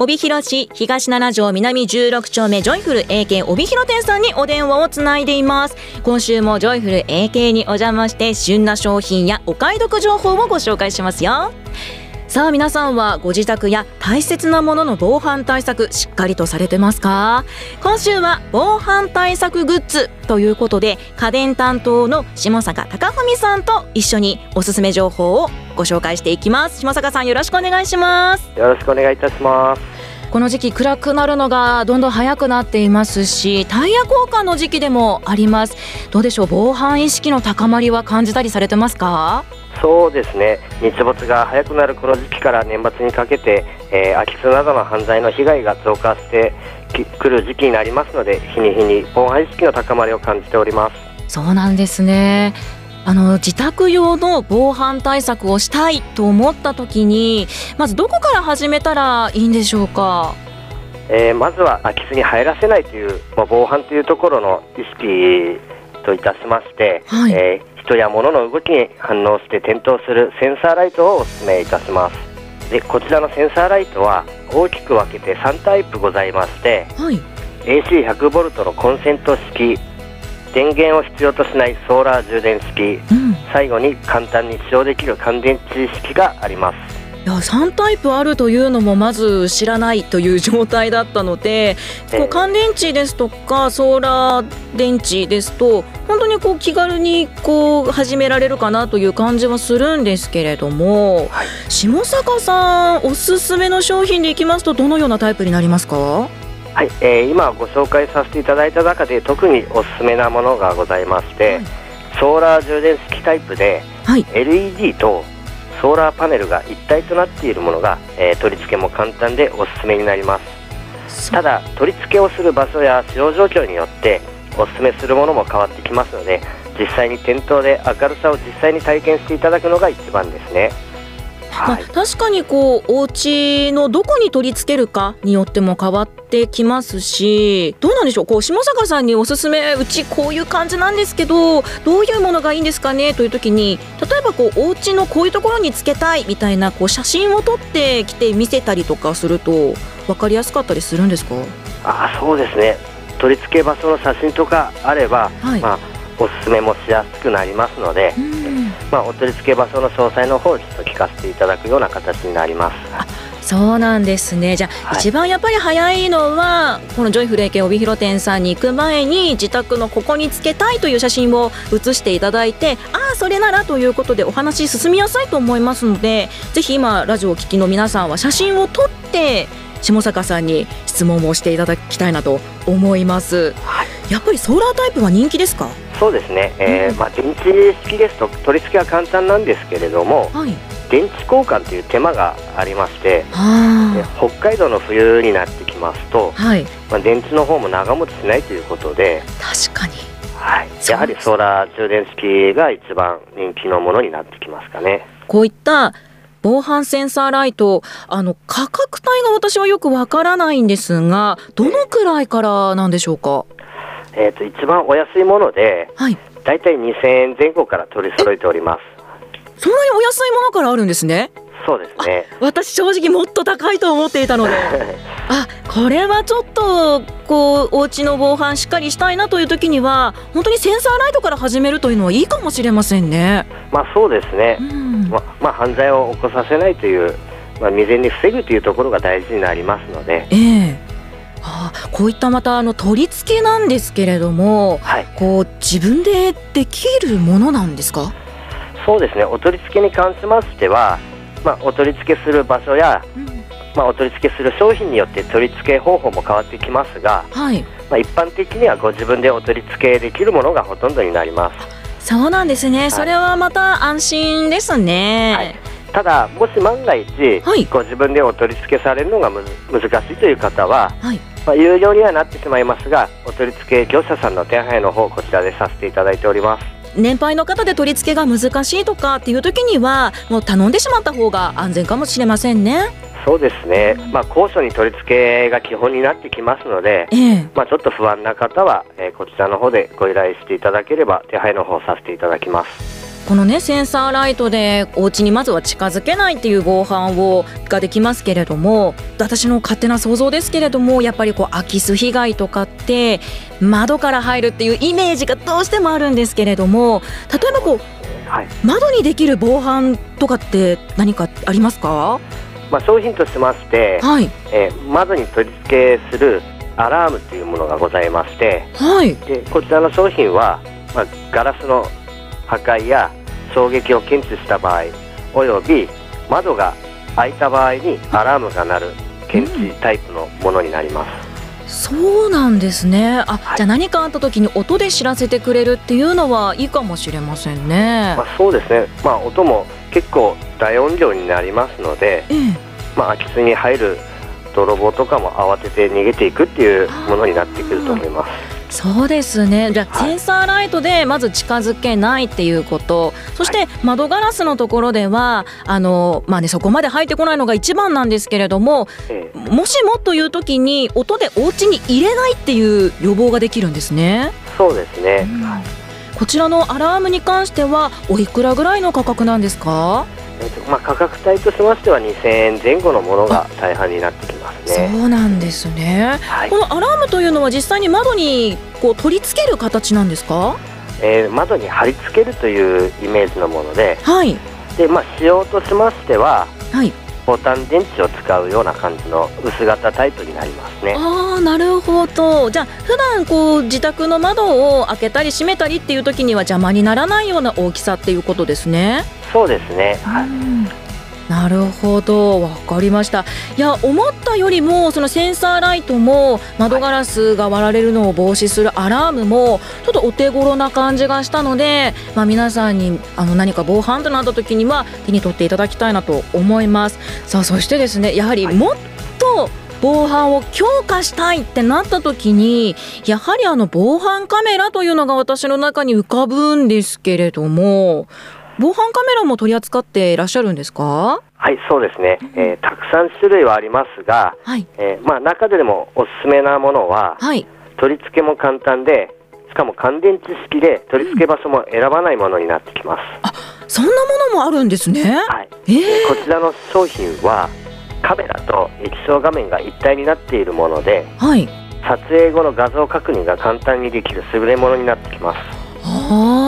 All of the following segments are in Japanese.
帯広市東7条南16丁目ジョイフル AK 帯広店さんにお電話をつないでいます。今週もジョイフル AK にお邪魔して旬な商品やお買い得情報をご紹介しますよ。さあ皆さんはご自宅や大切なものの防犯対策しっかりとされてますか？今週は防犯対策グッズということで家電担当の下坂貴文さんと一緒におすすめ情報をご紹介していきます。下坂さんよろしくお願いします。よろしくお願いいたします。この時期暗くなるのがどんどん早くなっていますしタイヤ交換の時期でもあります。どうでしょう？防犯意識の高まりは感じたりされてますか？そうですね。日没が早くなるこの時期から年末にかけて、えー、空き巣などの犯罪の被害が増加してくる時期になりますので日に日に防犯意識の高まりを感じております。そうなんですね。あの自宅用の防犯対策をしたいと思った時にまずどこから始めたらいいんでしょうか？えー、まずは空き巣に入らせないという、まあ、防犯というところの意識といたしまして、はい、えー、人や物の動きに反応して点灯するセンサーライトをお勧めいたします。でこちらのセンサーライトは大きく分けて3タイプございまして、はい、AC100V のコンセント式電源を必要としないソーラー充電式、うん、最後に簡単に使用できる乾電池式がありますいや3タイプあるというのもまず知らないという状態だったので、こう乾電池ですとかソーラー電池ですと本当にこう気軽にこう始められるかなという感じはするんですけれども、はい、下坂さんおすすめの商品でいきますとどのようなタイプになりますか？はい、えー、今ご紹介させていただいた中で特におすすめなものがございまして、はい、ソーラー充電式タイプで、はい、LED とソーラーパネルが一体となっているものが、えー、取り付けも簡単でおすすめになります。ただ取り付けをする場所や使用状況によっておすすめするものも変わってきますので実際に店頭で明るさを実際に体験していただくのが一番ですねまあ、確かにこうお家のどこに取り付けるかによっても変わってきますしどうなんでしょうこう下坂さんにおすすめうちこういう感じなんですけどどういうものがいいんですかねという時に例えばこうお家のこういうところにつけたいみたいなこう写真を撮ってきて見せたりとかすると分かりやすかったりするんですか？あそうですね。取り付け場所の写真とかあれば、はい、まあ、おすすめもしやすくなりますので、まあ、お取り付け場所の詳細の方をちょっと聞かせていただくような形になります。そうなんですね。じゃあ、はい、一番やっぱり早いのはこのジョイフル AK 帯広店さんに行く前に自宅のここにつけたいという写真を写していただいてああそれならということでお話進みやすいと思いますのでぜひ今ラジオを聴きの皆さんは写真を撮って下坂さんに質問をしていただきたいなと思います、はい、やっぱりソーラータイプは人気ですか？そうですね、えー、まあ、電池式ですと取り付けは簡単なんですけれども、はい。電池交換という手間がありまして北海道の冬になってきますと、はい、まあ、電池の方も長持ちしないということで確かに、はい、やはりソーラー充電式が一番人気のものになってきますかね。こういった防犯センサーライトあの価格帯が私はよくわからないんですがどのくらいからなんでしょうか、えーと、一番お安いもので、はい、だいたい2000円前後から取り揃えております。そんなにお安いものからあるんですね。そうですね。私正直もっと高いと思っていたので、あ、これはちょっとこうお家の防犯しっかりしたいなという時には本当にセンサーライトから始めるというのはいいかもしれませんね。まあそうですね。うん、ままあ犯罪を起こさせないというまあ未然に防ぐというところが大事になりますので。ええーはあ、こういったまたあの取り付けなんですけれども、はい、こう自分でできるものなんですか？そうですね。お取り付けに関しましては、まあ、お取り付けする場所や、うん、まあ、お取り付けする商品によって取り付け方法も変わってきますが、はい、まあ、一般的にはご自分でお取り付けできるものがほとんどになります。そうなんですね、はい、それはまた安心ですね、はい、ただもし万が一、ご自分でお取り付けされるのがむ難しいという方は、まあ、有料にはなってしまいますがお取り付け業者さんの手配の方こちらでさせていただいております。年配の方で取り付けが難しいとかっていう時にはもう頼んでしまった方が安全かもしれませんね。そうですね、まあ、高所に取り付けが基本になってきますので、えー、まあ、ちょっと不安な方は、えー、こちらの方でご依頼していただければ手配の方させていただきます。このねセンサーライトでお家にまずは近づけないっていう防犯をができますけれども私の勝手な想像ですけれどもやっぱりこう空き巣被害とかって窓から入るっていうイメージがどうしてもあるんですけれども例えばこう、はい、窓にできる防犯とかって何かありますか？まあ、商品としまして、はい、えー、窓に取り付けするアラームというものがございまして、はい、でこちらの商品は、まあ、ガラスの破壊や衝撃を検知した場合および窓が開いた場合にアラームが鳴る検知タイプのものになります。そうなんですねあ、はい、じゃあ何かあった時に音で知らせてくれるっていうのはいいかもしれませんね。まあ、そうですね、まあ、音も結構大音量になりますので、ええ、まあ、空き巣に入る泥棒とかも慌てて逃げていくっていうものになってくると思います。そうですね。じゃあ、センサーライトでまず近づけないっていうこと。そして窓ガラスのところではあの、まあね、そこまで入ってこないのが一番なんですけれども、ええ、もしもという時に音でお家に入れないっていう予防ができるんですね。そうですね、うん、こちらのアラームに関してはおいくらぐらいの価格なんですか？えーとまあ、価格帯としましては2000円前後のものが大半になってきますね。そうなんですね、はい、このアラームというのは実際に窓にこう取り付ける形なんですか、えー、窓に貼り付けるというイメージのもので,、はい。でまあ、仕様としましては、はい、ボタン電池を使うような感じの薄型タイプになりますね。ああなるほどじゃあ普段こう自宅の窓を開けたり閉めたりっていう時には邪魔にならないような大きさっていうことですね。そうですね、はい、なるほどわかりました。いや思ったよりもそのセンサーライトも窓ガラスが割られるのを防止するアラームもちょっとお手頃な感じがしたので、まあ、皆さんにあの何か防犯となった時には手に取っていただきたいなと思います。さあそしてですねやはりもっと防犯を強化したいってなった時にやはりあの防犯カメラというのが私の中に浮かぶんですけれども防犯カメラも取り扱っていらっしゃるんですか？はいそうですね、えー、たくさん種類はありますが、はい。えー、まあ、中でもおすすめなものは、はい、取り付けも簡単でしかも乾電池式で取り付け場所も選ばないものになってきます、あそんなものもあるんですね。はい、えー、こちらの商品はカメラと液晶画面が一体になっているもので、はい、撮影後の画像確認が簡単にできる優れものになってきます。あ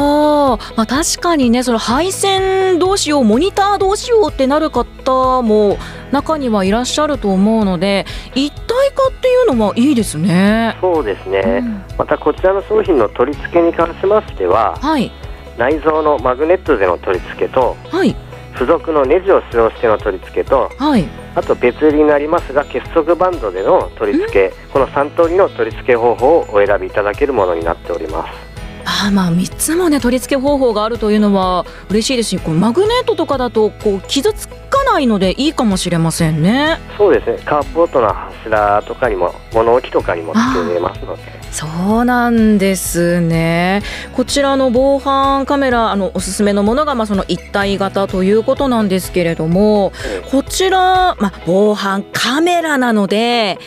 まあ確かにねその配線どうしようモニターどうしようってなる方も中にはいらっしゃると思うので一体化っていうのはいいですね。そうですね、うん、またこちらの商品の取り付けに関しましては、はい、内蔵のマグネットでの取り付けと、はい、付属のネジを使用しての取り付けと、はい、あと別売りになりますが結束バンドでの取り付けこの3通りの取り付け方法をお選びいただけるものになっておりますあまあ3つもね取り付け方法があるというのは嬉しいですしこマグネットとかだとこう傷つかないのでいいかもしれませんね。そうですね。カーポートの柱とかにも物置とかにもつけれますので。そうなんですね。こちらの防犯カメラあのおすすめのものがまあその一体型ということなんですけれども、こちら、まあ、防犯カメラなので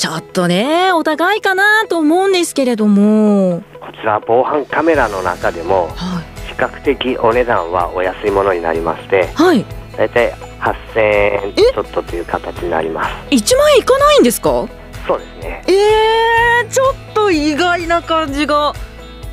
ちょっとねお互いかなと思うんですけれども。こちら防犯カメラの中でも、はい、比較的お値段はお安いものになりまして、はい、大体8000円ちょっとという形になります。1万円いかないんですか？そうですね。えー、ちょっと意外な感じが。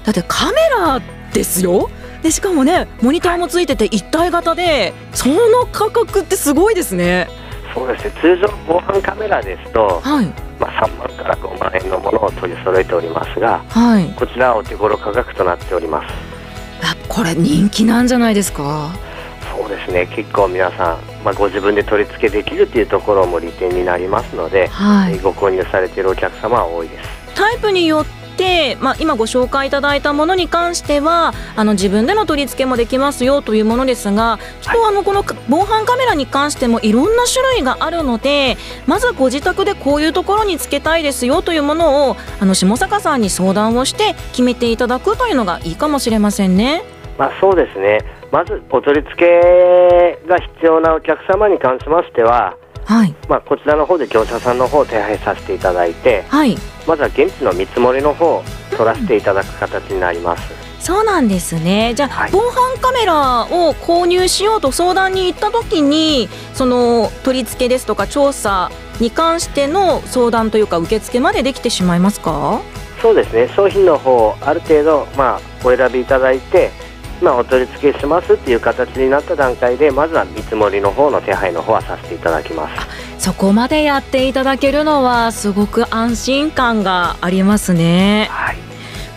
だってカメラですよ？でしかもねモニターもついてて一体型でその価格ってすごいですね。そうですね。通常防犯カメラですと、はい。まあ、3万から5万円のものを取り揃えておりますが、はい、こちらはお手頃価格となっております。これ人気なんじゃないですか？そうですね。結構皆さん、まあ、ご自分で取り付けできるというところも利点になりますので、はい、ご購入されているお客様は多いです。タイプによっ、まあ、今ご紹介いただいたものに関してはあの自分での取り付けもできますよというものですがきっとあのこの防犯カメラに関してもいろんな種類があるのでまずご自宅でこういうところにつけたいですよというものをあの下坂さんに相談をして決めていただくというのがいいかもしれませんね。まあ、そうですねまずお取り付けが必要なお客様に関しましてははい、まあ、こちらの方で業者さんの方を手配させていただいて、はい、まずは現地の見積もりの方を取らせていただく形になります。そうなんですね。じゃあ、はい、防犯カメラを購入しようと相談に行った時にその取り付けですとか調査に関しての相談というか受付までできてしまいますか？そうですね。商品の方ある程度、まあ、お選びいただいて、まあ、お取り付けしますっていう形になった段階でまずは見積もりの方の手配の方はさせていただきますそこまでやっていただけるのはすごく安心感がありますね。はい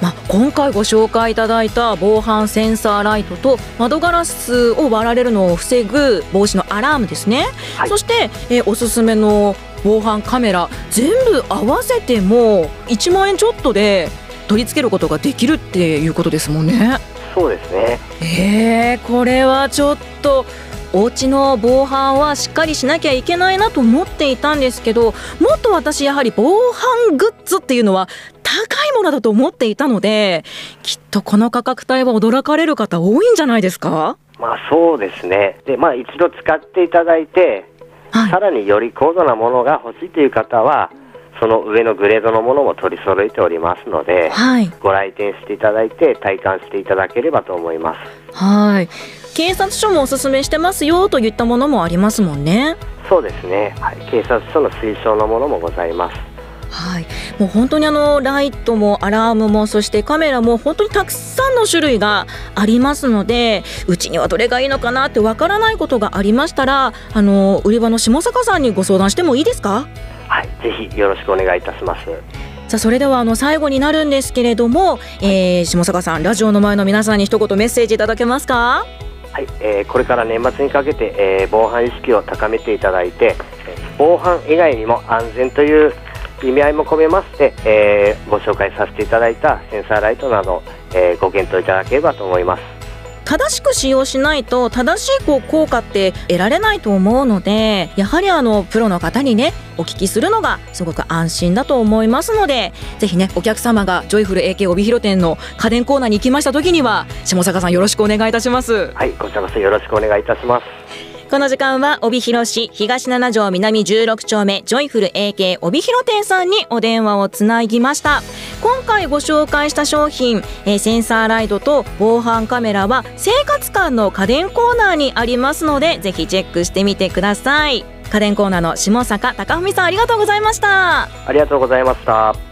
まあ、今回ご紹介いただいた防犯センサーライトと窓ガラスを割られるのを防ぐ防止のアラームですね、はい、そして、えー、おすすめの防犯カメラ全部合わせても1万円ちょっとで取り付けることができるっていうことですもんね。そうですね。えー、これはちょっとお家の防犯はしっかりしなきゃいけないなと思っていたんですけどもっと私やはり防犯グッズっていうのは高いものだと思っていたのできっとこの価格帯は驚かれる方多いんじゃないですか？まあそうですね。でまあ一度使っていただいてはい、さらにより高度なものが欲しいという方はその上のグレードのものも取り揃えておりますので、はい、ご来店していただいて体感していただければと思います。はい警察署もおすすめしてますよといったものもありますもんね。そうですね、はい、警察署の推奨のものもございます。はい、もう本当にあのライトもアラームもそしてカメラも本当にたくさんの種類がありますのでうちにはどれがいいのかなってわからないことがありましたらあの売り場の下坂さんにご相談してもいいですか？はいぜひよろしくお願いいたしますさあそれではあの最後になるんですけれども、えー、下坂さんラジオの前の皆さんに一言メッセージいただけますか？はい、えー、これから年末にかけて、えー、防犯意識を高めていただいて防犯以外にも安全という意味合いも込めまして、えー、ご紹介させていただいたセンサーライトなど、えー、ご検討いただければと思います。正しく使用しないと正しいこう効果って得られないと思うのでやはりあのプロの方にねお聞きするのがすごく安心だと思いますのでぜひねお客様がジョイフル AK 帯広店の家電コーナーに行きました時には下坂さんよろしくお願いいたします。はいこちらこそよろしくお願いいたします。この時間は帯広市東七条南16丁目ジョイフル AK 帯広店さんにお電話をつなぎました。今回ご紹介した商品、え、センサーライトと防犯カメラは生活館の家電コーナーにありますのでぜひチェックしてみてください。家電コーナーの下坂貴文さんありがとうございました。ありがとうございました。